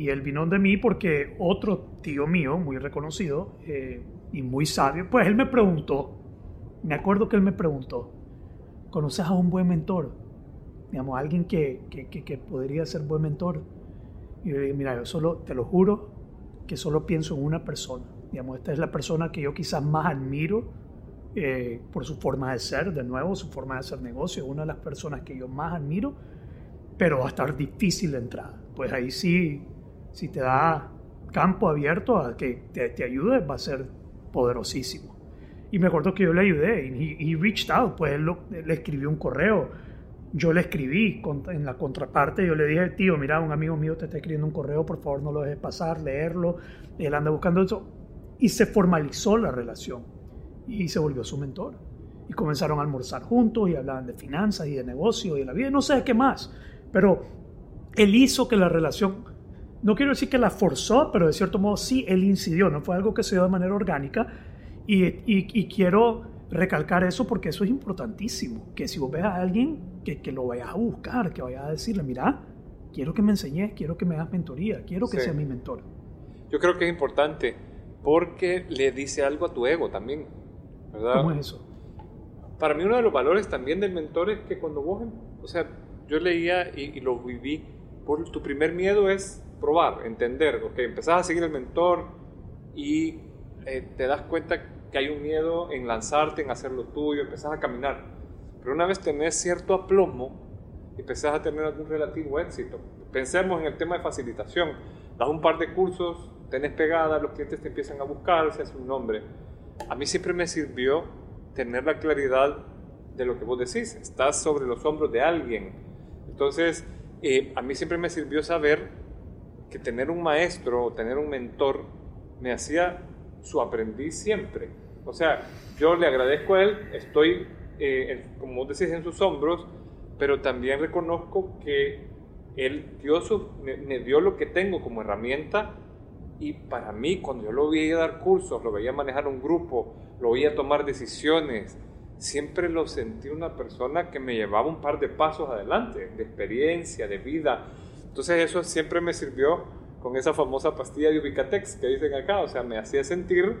Y él vino de mí porque otro tío mío, muy reconocido eh, y muy sabio, pues él me preguntó, me acuerdo que él me preguntó, ¿conoces a un buen mentor? Digamos, alguien que, que, que, podría ser buen mentor. Y yo le dije, mira, yo solo, te lo juro, que solo pienso en una persona. Digamos, esta es la persona que yo quizás más admiro eh, por su forma de ser, de nuevo, su forma de hacer negocio, una de las personas que yo más admiro, pero va a estar difícil de entrada. Pues ahí sí, si te da campo abierto a que te, te ayude, va a ser poderosísimo. Y me acuerdo que yo le ayudé y he reached out, pues él, le escribió un correo yo le escribí en la contraparte, yo le dije, tío, mira, un amigo mío te está escribiendo un correo, por favor no lo dejes pasar, leerlo, él anda buscando eso. Y se formalizó la relación y se volvió su mentor. Y comenzaron a almorzar juntos y hablaban de finanzas y de negocio y de la vida, no sé qué más. Pero él hizo que la relación, no quiero decir que la forzó, pero de cierto modo sí, él incidió, no fue algo que se dio de manera orgánica. Y, y, y quiero recalcar eso porque eso es importantísimo. Que si vos ves a alguien, que, que lo vayas a buscar, que vayas a decirle, mira, quiero que me enseñes, quiero que me hagas mentoría, quiero que sea mi mentor. Yo creo que es importante porque le dice algo a tu ego también, ¿verdad? ¿Cómo es eso? Para mí uno de los valores también del mentor es que cuando vos, o sea, yo leía y, lo viví, por, tu primer miedo es probar, entender, ok, empezás a seguir el mentor y eh, te das cuenta que hay un miedo en lanzarte, en hacer lo tuyo, empezás a caminar. Pero una vez tenés cierto aplomo, empezás a tener algún relativo éxito. Pensemos en el tema de facilitación. Das un par de cursos, tenés pegada, los clientes te empiezan a buscar, se hace un nombre. A mí siempre me sirvió tener la claridad de lo que vos decís. Estás sobre los hombros de alguien. Entonces, eh, a mí siempre me sirvió saber que tener un maestro o tener un mentor me hacía su aprendiz siempre. O sea, yo le agradezco a él, estoy, eh, como decís, en sus hombros, pero también reconozco que él dio me, dio lo que tengo como herramienta y para mí, cuando yo lo veía dar cursos, lo veía manejar un grupo, lo veía tomar decisiones, siempre lo sentí una persona que me llevaba un par de pasos adelante, de experiencia, de vida. Entonces eso siempre me sirvió con esa famosa pastilla de Ubicatex que dicen acá, o sea, me hacía sentir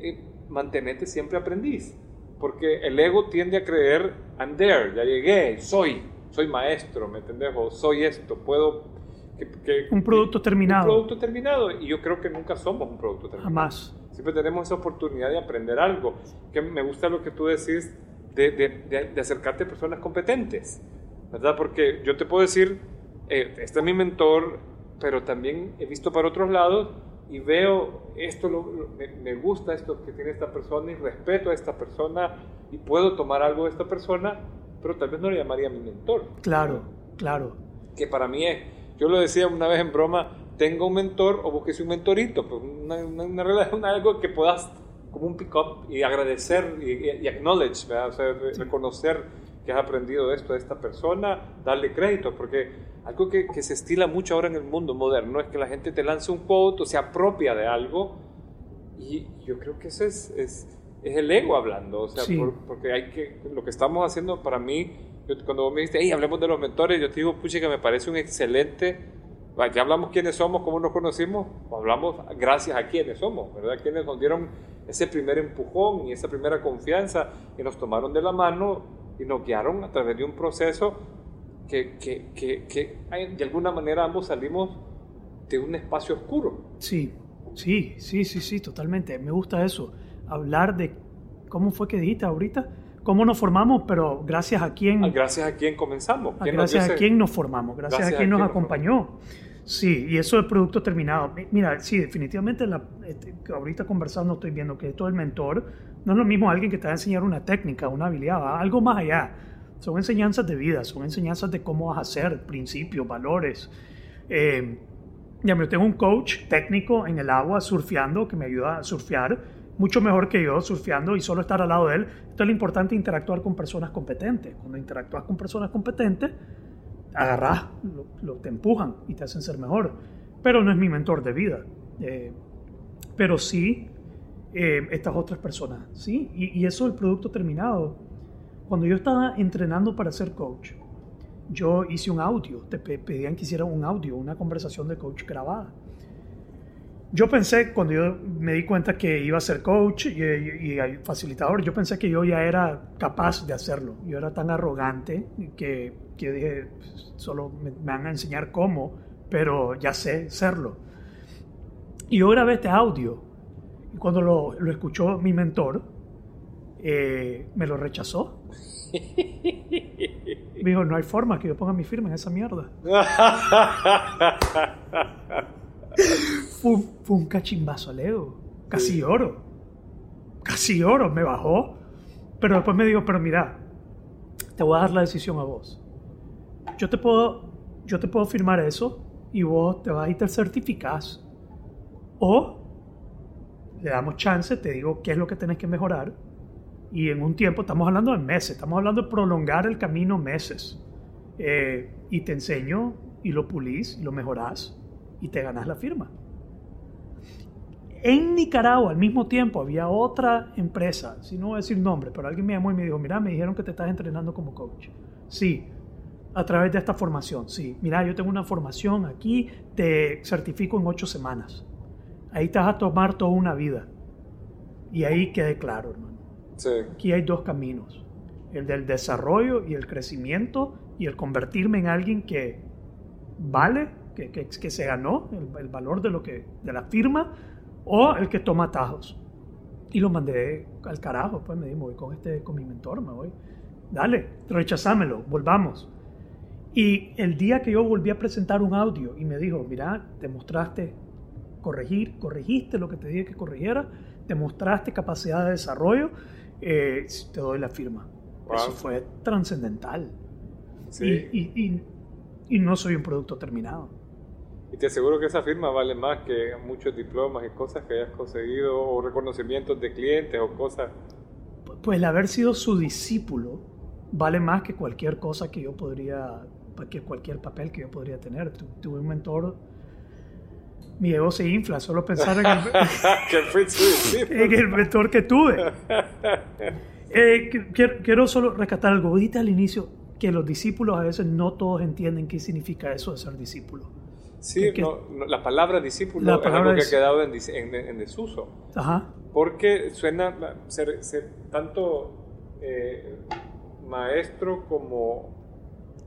y mantenerte siempre aprendiz, porque el ego tiende a creer, I'm there, ya llegué, soy, soy maestro, ¿me entendés? O soy esto, puedo... Que, un producto terminado. Un producto terminado. Y yo creo que nunca somos un producto terminado. Jamás. Siempre tenemos esa oportunidad de aprender algo. Que me gusta lo que tú decís de, de, de, acercarte a personas competentes, ¿verdad? Porque yo te puedo decir, eh, este es mi mentor, pero también he visto para otros lados y veo esto, me, gusta esto que tiene esta persona y respeto a esta persona y puedo tomar algo de esta persona, pero tal vez no le llamaría mi mentor. Claro, claro. Que para mí es, yo lo decía una vez en broma, tengo un mentor o busques un mentorito, pues una, una, algo que puedas como un pick-up y agradecer y, acknowledge, o sea, reconocer que has aprendido esto de esta persona, darle crédito, porque algo que, que, se estila mucho ahora en el mundo moderno es que la gente te lance un quote o se apropia de algo y yo creo que eso es, es, es el ego hablando, o sea, porque hay que, lo que estamos haciendo para mí, cuando vos me dijiste, hey, hablemos de los mentores, yo te digo, pucha, que me parece un excelente ya hablamos quiénes somos, cómo nos conocimos, hablamos gracias a quiénes somos, ¿verdad? Quienes nos dieron ese primer empujón y esa primera confianza y nos tomaron de la mano y nos guiaron a través de un proceso que, que, que, que de alguna manera ambos salimos de un espacio oscuro. Sí, sí, sí, sí, sí, totalmente. Me gusta eso. Hablar de cómo fue que dijiste ahorita, cómo nos formamos, pero gracias a quién. Ah, gracias a quién comenzamos. gracias a quién nos formamos, gracias, a quién nos acompañó. Sí, y eso es producto terminado. Mira, sí, definitivamente la, este, ahorita conversando estoy viendo que esto del mentor no es lo mismo alguien que te va a enseñar una técnica, una habilidad, algo más allá. Son enseñanzas de vida, son enseñanzas de cómo vas a hacer, principios, valores. Eh, ya, yo tengo un coach técnico en el agua surfeando que me ayuda a surfear mucho mejor que yo surfeando y solo estar al lado de él. Entonces es lo importante interactuar con personas competentes. Cuando interactúas con personas competentes, agarras, lo, te empujan y te hacen ser mejor. Pero no es mi mentor de vida. Eh, pero sí, eh, estas otras personas, ¿sí? Y, y, eso es el producto terminado. Cuando yo estaba entrenando para ser coach, yo hice un audio, te pedían que hiciera un audio, una conversación de coach grabada. Yo pensé, cuando yo me di cuenta que iba a ser coach y, y, facilitador, yo pensé que yo ya era capaz de hacerlo. Yo era tan arrogante que, que dije, solo me, van a enseñar cómo, pero ya sé serlo. Y yo grabé este audio y cuando lo, lo escuchó mi mentor, eh, me lo rechazó. Me dijo, no hay forma que yo ponga mi firma en esa mierda. fue, un cachimbazo al ego. Casi oro. Casi oro. Me bajó. Pero después me dijo, pero mira, te voy a dar la decisión a vos. Yo te puedo, yo te puedo firmar eso y vos te vas y te certificás. O le damos chance, te digo qué es lo que tenés que mejorar. Y en un tiempo, estamos hablando de meses, estamos hablando de prolongar el camino meses. Eh, y te enseño y lo pulís y lo mejorás y te ganas la firma. En Nicaragua al mismo tiempo había otra empresa, si no voy a decir nombre, pero alguien me llamó y me dijo, mira, me dijeron que te estás entrenando como coach. Sí, a través de esta formación, sí. Mira, yo tengo una formación aquí, te certifico en ocho semanas. Ahí te vas a tomar toda una vida. Y ahí quede claro, hermano. Sí. Aquí hay dos caminos. El del desarrollo y el crecimiento y el convertirme en alguien que vale que, que, se ganó el, valor de, lo que, de la firma o el que toma atajos. Y lo mandé al carajo, pues me dijo, voy con, este, con mi mentor, me voy. Dale, rechazámelo, volvamos. Y el día que yo volví a presentar un audio y me dijo, mira, te mostraste corregir, corregiste lo que te dije que corrigiera, te mostraste capacidad de desarrollo, eh, te doy la firma. Eso fue trascendental. Sí. Y, y, y, no soy un producto terminado. Y te aseguro que esa firma vale más que muchos diplomas y cosas que hayas conseguido o reconocimientos de clientes o cosas. Pues el haber sido su discípulo vale más que cualquier cosa que yo podría, que cualquier papel que yo podría tener. tuve un mentor, mi ego se infla solo pensar en el, en el mentor que tuve. Eh, quiero, quiero, solo rescatar algo. Dijiste al inicio que los discípulos a veces no todos entienden qué significa eso de ser discípulo. Sí, la palabra discípulo es algo que ha quedado en, en, desuso. Ajá. Porque suena ser, tanto eh, maestro como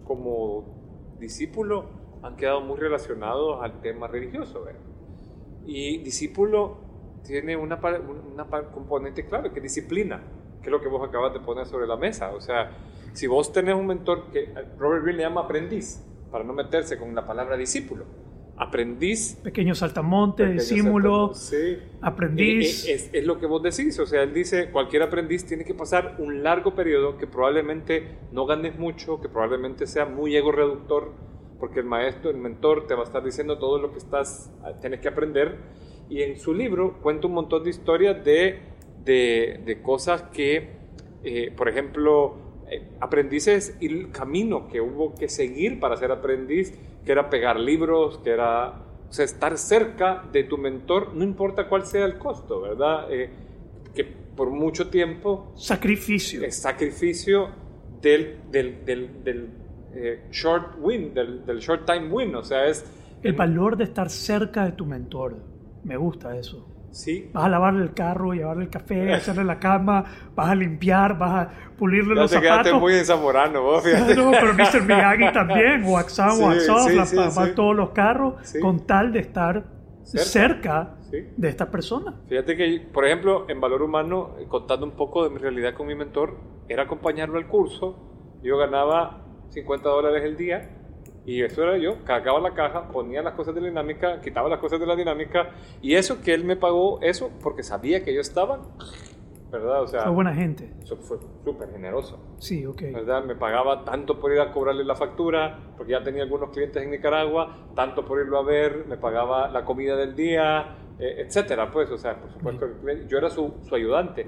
como discípulo han quedado muy relacionados al tema religioso. ¿verdad? Y discípulo tiene una, una componente clave, que es disciplina, que es lo que vos acabas de poner sobre la mesa. O sea, si vos tenés un mentor que Robert Greene le llama aprendiz, para no meterse con la palabra discípulo, aprendiz. Pequeño saltamonte, discípulo, sí. aprendiz. Eh, eh, es, es, lo que vos decís, o sea, él dice, cualquier aprendiz tiene que pasar un largo periodo que probablemente no ganes mucho, que probablemente sea muy ego reductor, porque el maestro, el mentor te va a estar diciendo todo lo que estás, tienes que aprender. Y en su libro cuenta un montón de historias de, de, de cosas que, eh, por ejemplo, aprendices y el camino que hubo que seguir para ser aprendiz, que era pegar libros, que era o sea, estar cerca de tu mentor, no importa cuál sea el costo, ¿verdad? Eh, que por mucho tiempo... Sacrificio. Es sacrificio del, del, del, del eh, short win, del, del, short time win, o sea, es... El valor de estar cerca de tu mentor, me gusta eso. Sí. Vas a lavarle el carro, llevarle el café, hacerle la cama, vas a limpiar, vas a pulirle ya los te zapatos. quedaste muy en zamorano, vos, fíjate. No, pero Mr. Miyagi también, Sí, Waxoff, sí, la- sí, lavar sí. todos los carros, Sí. con tal de estar Cerca. cerca, Sí. de esta persona. Fíjate que, por ejemplo, en Valor Humano, eh, contando un poco de mi realidad con mi mentor, era acompañarlo al curso. Yo ganaba 50 dólares el día y eso era yo. Cargaba la caja, ponía las cosas de la dinámica, quitaba las cosas de la dinámica y eso que él me pagó, eso porque sabía que yo estaba, ¿verdad? O sea, Fue buena gente. eso fue súper generoso. Sí, ok. ¿verdad? Me pagaba tanto por ir a cobrarle la factura, porque ya tenía algunos clientes en Nicaragua, tanto por irlo a ver, me pagaba la comida del día, eh, etcétera, pues, o sea, por supuesto, yo era su, su ayudante.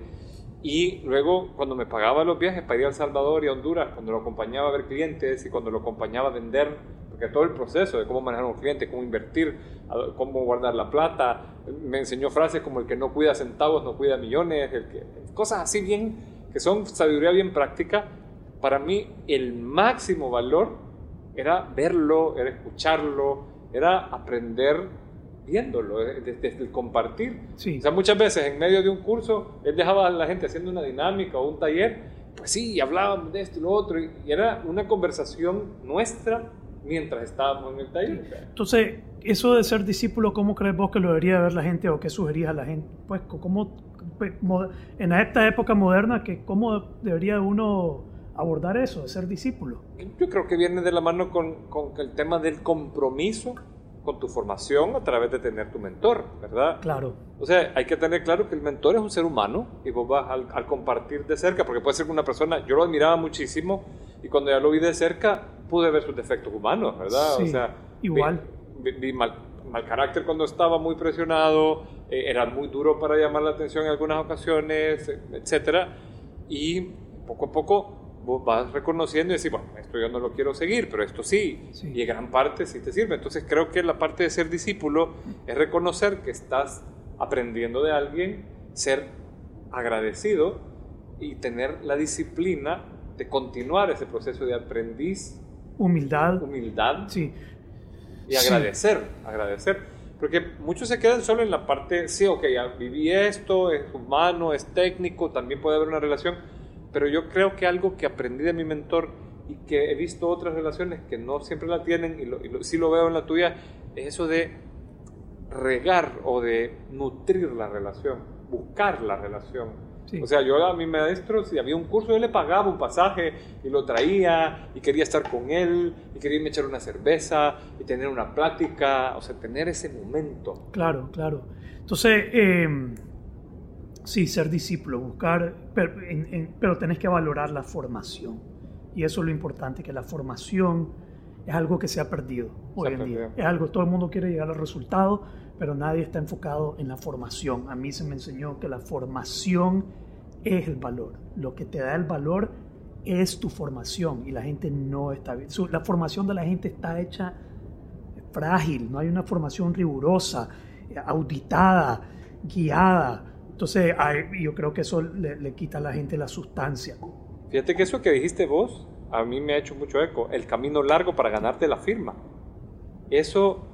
Y luego, cuando me pagaba los viajes para ir a El Salvador y a Honduras, cuando lo acompañaba a ver clientes y cuando lo acompañaba a vender, porque todo el proceso de cómo manejar un cliente, cómo invertir, cómo guardar la plata, me enseñó frases como el que no cuida centavos no cuida millones, el que, cosas así bien, que son sabiduría bien práctica. Para mí, el máximo valor era verlo, era escucharlo, era aprender viéndolo, eh, desde, desde el compartir. Sí. O sea, muchas veces en medio de un curso, él dejaba a la gente haciendo una dinámica o un taller, pues sí, y hablábamos de esto y lo otro, y, y era una conversación nuestra mientras estábamos en el taller. Entonces, eso de ser discípulo, ¿cómo crees vos que lo debería ver la gente o qué sugerías a la gente? Pues, ¿cómo, mo- en esta época moderna, que ¿cómo debería uno abordar eso, de ser discípulo? Yo creo que viene de la mano con, con el tema del compromiso con tu formación a través de tener tu mentor, ¿verdad? Claro, O sea, hay que tener claro que el mentor es un ser humano y vos vas al, al compartir de cerca, porque puede ser una persona, yo lo admiraba muchísimo y cuando ya lo vi de cerca pude ver sus defectos humanos, ¿verdad? Sí, o sea, igual. Vi, vi- vi mal, mal carácter cuando estaba muy presionado, eh, era muy duro para llamar la atención en algunas ocasiones, etcétera, y poco a poco vos vas reconociendo y decís, bueno, esto yo no lo quiero seguir, pero esto sí, Sí. y en gran parte sí te sirve. Entonces creo que la parte de ser discípulo es reconocer que estás aprendiendo de alguien, ser agradecido y tener la disciplina de continuar ese proceso de aprendiz, humildad, humildad sí, y Sí. agradecer, agradecer. Porque muchos se quedan solo en la parte, sí, ok, ya viví esto, es humano, es técnico, también puede haber una relación, pero yo creo que algo que aprendí de mi mentor y que he visto otras relaciones que no siempre la tienen y, lo, y lo- sí lo veo en la tuya, es eso de regar o de nutrir la relación, buscar la relación. Sí. O sea, yo a mi maestro, si había un curso, yo le pagaba un pasaje y lo traía y quería estar con él y quería irme a echar una cerveza y tener una plática, o sea, tener ese momento. claro, claro. Entonces, eh, sí, ser discípulo, buscar, pero, en- en- pero tenés que valorar la formación. Y eso es lo importante, que la formación es algo que se ha perdido hoy en día. Es algo, todo el mundo quiere llegar al resultado, pero nadie está enfocado en la formación. A mí se me enseñó que la formación es el valor. Lo que te da el valor es tu formación y la gente no está bien. Su- La formación de la gente está hecha frágil, no hay una formación rigurosa, auditada, guiada. Entonces, hay- yo creo que eso le, le quita a la gente la sustancia. Fíjate que eso que dijiste vos, a mí me ha hecho mucho eco, el camino largo para ganarte la firma. Eso,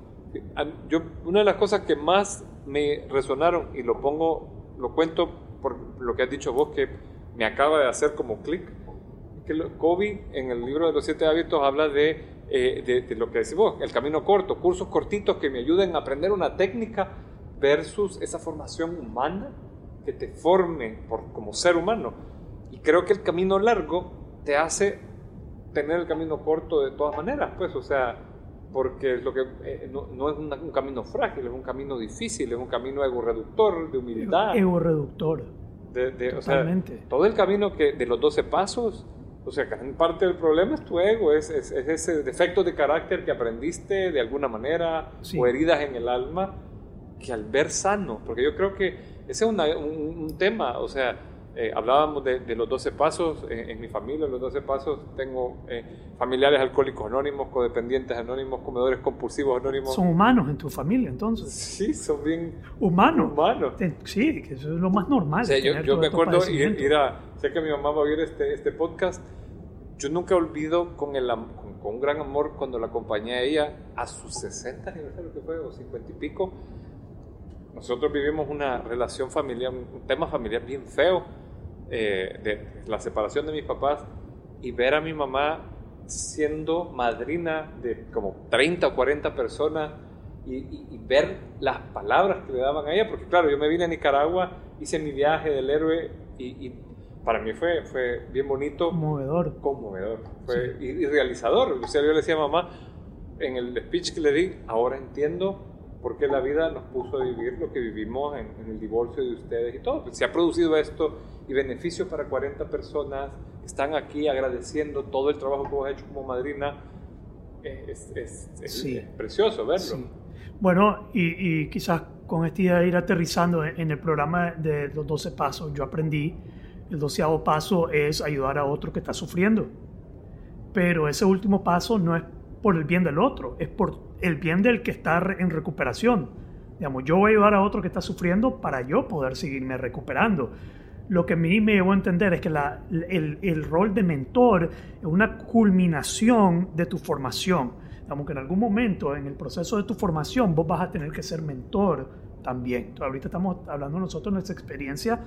yo, una de las cosas que más me resonaron, y lo pongo, lo cuento por lo que has dicho vos, que me acaba de hacer como clic, que Kobe en el libro de los siete hábitos habla de, eh, de, de, lo que decimos, el camino corto, cursos cortitos que me ayuden a aprender una técnica versus esa formación humana que te forme por, como ser humano. Y creo que el camino largo te hace tener el camino corto de todas maneras, pues, o sea, porque lo que eh, no, no, es un camino frágil, es un camino difícil, es un camino ego reductor, de humildad. Ego reductor. De, de, Totalmente. O sea, todo el camino que de los 12 pasos, o sea, gran parte del problema es tu ego, es, es, es ese defecto de carácter que aprendiste de alguna manera, sí. o heridas en el alma, que al ver sano, porque yo creo que ese es una, un, un tema, o sea, eh, hablábamos de, de, los 12 pasos, eh, en mi familia los 12 pasos tengo eh, familiares alcohólicos anónimos, codependientes anónimos, comedores compulsivos anónimos. Son humanos en tu familia entonces. Sí, son bien humanos. Humanos. Sí, que eso es lo más normal. O sea, yo, yo me acuerdo ir, ir, a, sé que mi mamá va a oír este, este podcast, yo nunca olvido con, el, con, con un gran amor cuando la acompañé a ella a sus 60 aniversario que fue, o 50 y pico. Nosotros vivimos una relación familiar, un tema familiar bien feo eh, de la separación de mis papás y ver a mi mamá siendo madrina de como 30 o 40 personas y, y, y, ver las palabras que le daban a ella, porque claro, yo me vine a Nicaragua, hice mi viaje del héroe y, y para mí fue, fue bien bonito. Conmovedor. Conmovedor. Fue, sí. y, realizador. O sea, yo le decía a mamá, en el speech que le di, ahora entiendo por qué la vida nos puso a vivir lo que vivimos en, en el divorcio de ustedes y todo. Se ha producido esto y beneficio para 40 personas están aquí agradeciendo todo el trabajo que vos has hecho como madrina. Es, es, es, sí. es precioso verlo. Sí. Bueno, y, y, quizás con esta idea de ir aterrizando en el programa de los 12 pasos, yo aprendí, el doceavo paso es ayudar a otro que está sufriendo. Pero ese último paso no es por el bien del otro, es por el bien del que está en recuperación. Digamos, yo voy a ayudar a otro que está sufriendo para yo poder seguirme recuperando lo que a mí me llevó a entender es que la, el, el, rol de mentor es una culminación de tu formación. Digamos que en algún momento en el proceso de tu formación vos vas a tener que ser mentor también. Entonces, ahorita estamos hablando nosotros de nuestra experiencia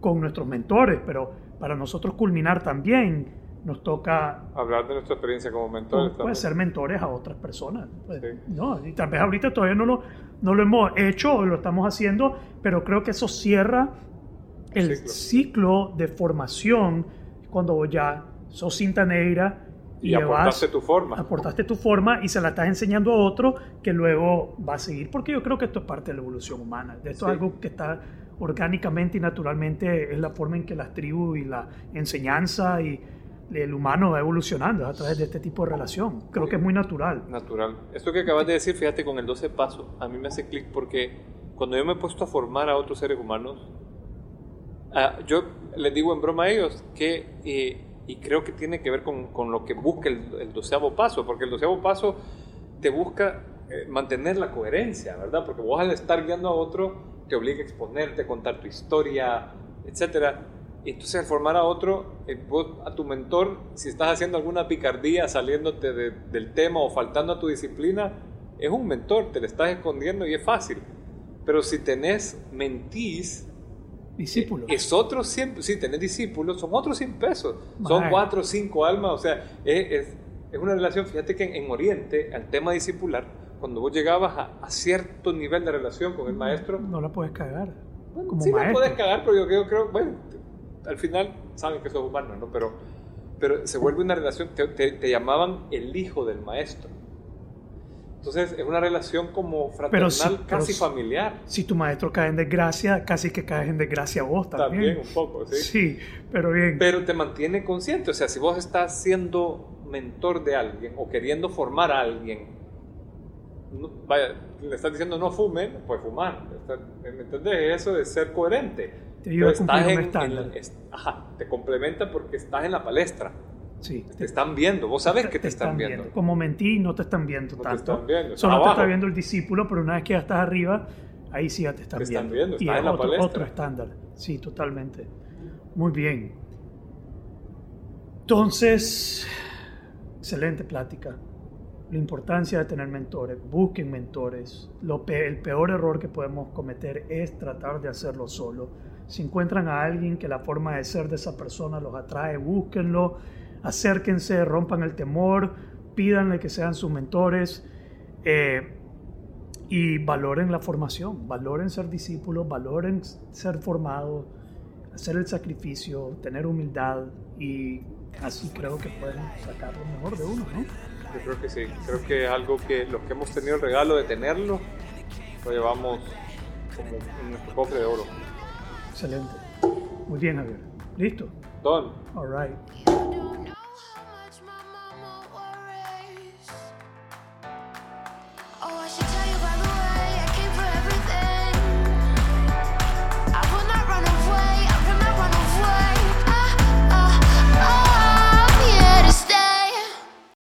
con nuestros mentores, pero para nosotros culminar también nos toca hablar de nuestra experiencia como mentores. Puede ser mentores a otras personas. Pues, sí. No, y tal vez ahorita todavía no lo, no lo hemos hecho o lo estamos haciendo, pero creo que eso cierra el ciclo. ciclo. de formación cuando ya sos cinta negra y, y aportaste tu forma. Aportaste tu forma y se la estás enseñando a otro que luego va a seguir, porque yo creo que esto es parte de la evolución humana. Esto sí. es algo que está orgánicamente y naturalmente, es la forma en que las tribus y la enseñanza y el humano va evolucionando a través de este tipo de relación. Creo que es muy natural. Natural. Esto que acabas de decir, fíjate, con el 12 paso, a mí me hace clic porque cuando yo me he puesto a formar a otros seres humanos, Uh, yo les digo en broma a ellos que, eh, y creo que tiene que ver con, con lo que busca el, el, doceavo paso, porque el doceavo paso te busca eh, mantener la coherencia, ¿verdad? Porque vos al estar guiando a otro te obliga a exponerte, a contar tu historia, etc. Y entonces al formar a otro, eh, vos a tu mentor, si estás haciendo alguna picardía saliéndote de, del tema o faltando a tu disciplina, es un mentor, te le estás escondiendo y es fácil. Pero si tenés mentís, discípulos. Es otro 100, sí, tenés discípulos, son otros 100 pesos. Son 4 o 5 almas, o sea, es, es, es, una relación, fíjate que en, en, Oriente, al tema discipular, cuando vos llegabas a, a, cierto nivel de relación con el maestro... No la puedes cagar. Bueno, como sí maestro. la puedes cagar, pero yo creo, creo, bueno, al final saben que sos humano, ¿no? Pero, pero se vuelve una relación, te, te, te llamaban el hijo del maestro. Entonces es una relación como fraternal, si, casi familiar. Si tu maestro cae en desgracia, casi que caes en desgracia vos también. También un poco, sí. Sí, pero bien. Pero te mantiene consciente, o sea, si vos estás siendo mentor de alguien o queriendo formar a alguien, no, vaya, le estás diciendo no fumen, pues fumar. ¿Me entendés? Eso de ser coherente. Te ayuda a cumplir un estándar. En, es, ajá, te complementa porque estás en la palestra. Sí. Te están viendo, vos sabes que te, te están, están viendo. viendo. Como mentí, no te están viendo no tanto. Te están viendo. Solo abajo. te está viendo el discípulo, pero una vez que ya estás arriba, ahí sí ya te están viendo. Están viendo. y es en otro, otro estándar. Sí, totalmente. Muy bien. Entonces, excelente plática. La importancia de tener mentores. Busquen mentores. Lo pe el peor error que podemos cometer es tratar de hacerlo solo. Si encuentran a alguien que la forma de ser de esa persona los atrae, búsquenlo acérquense, rompan el temor, pídanle que sean sus mentores eh, y valoren la formación, valoren ser discípulos, valoren ser formados, hacer el sacrificio, tener humildad y así creo que pueden sacar lo mejor de uno, ¿no? Yo creo que sí, creo que algo que los que hemos tenido el regalo de tenerlo, lo llevamos como en nuestro cofre de oro. Excelente. Muy bien, Javier. ¿Listo? Don. All right.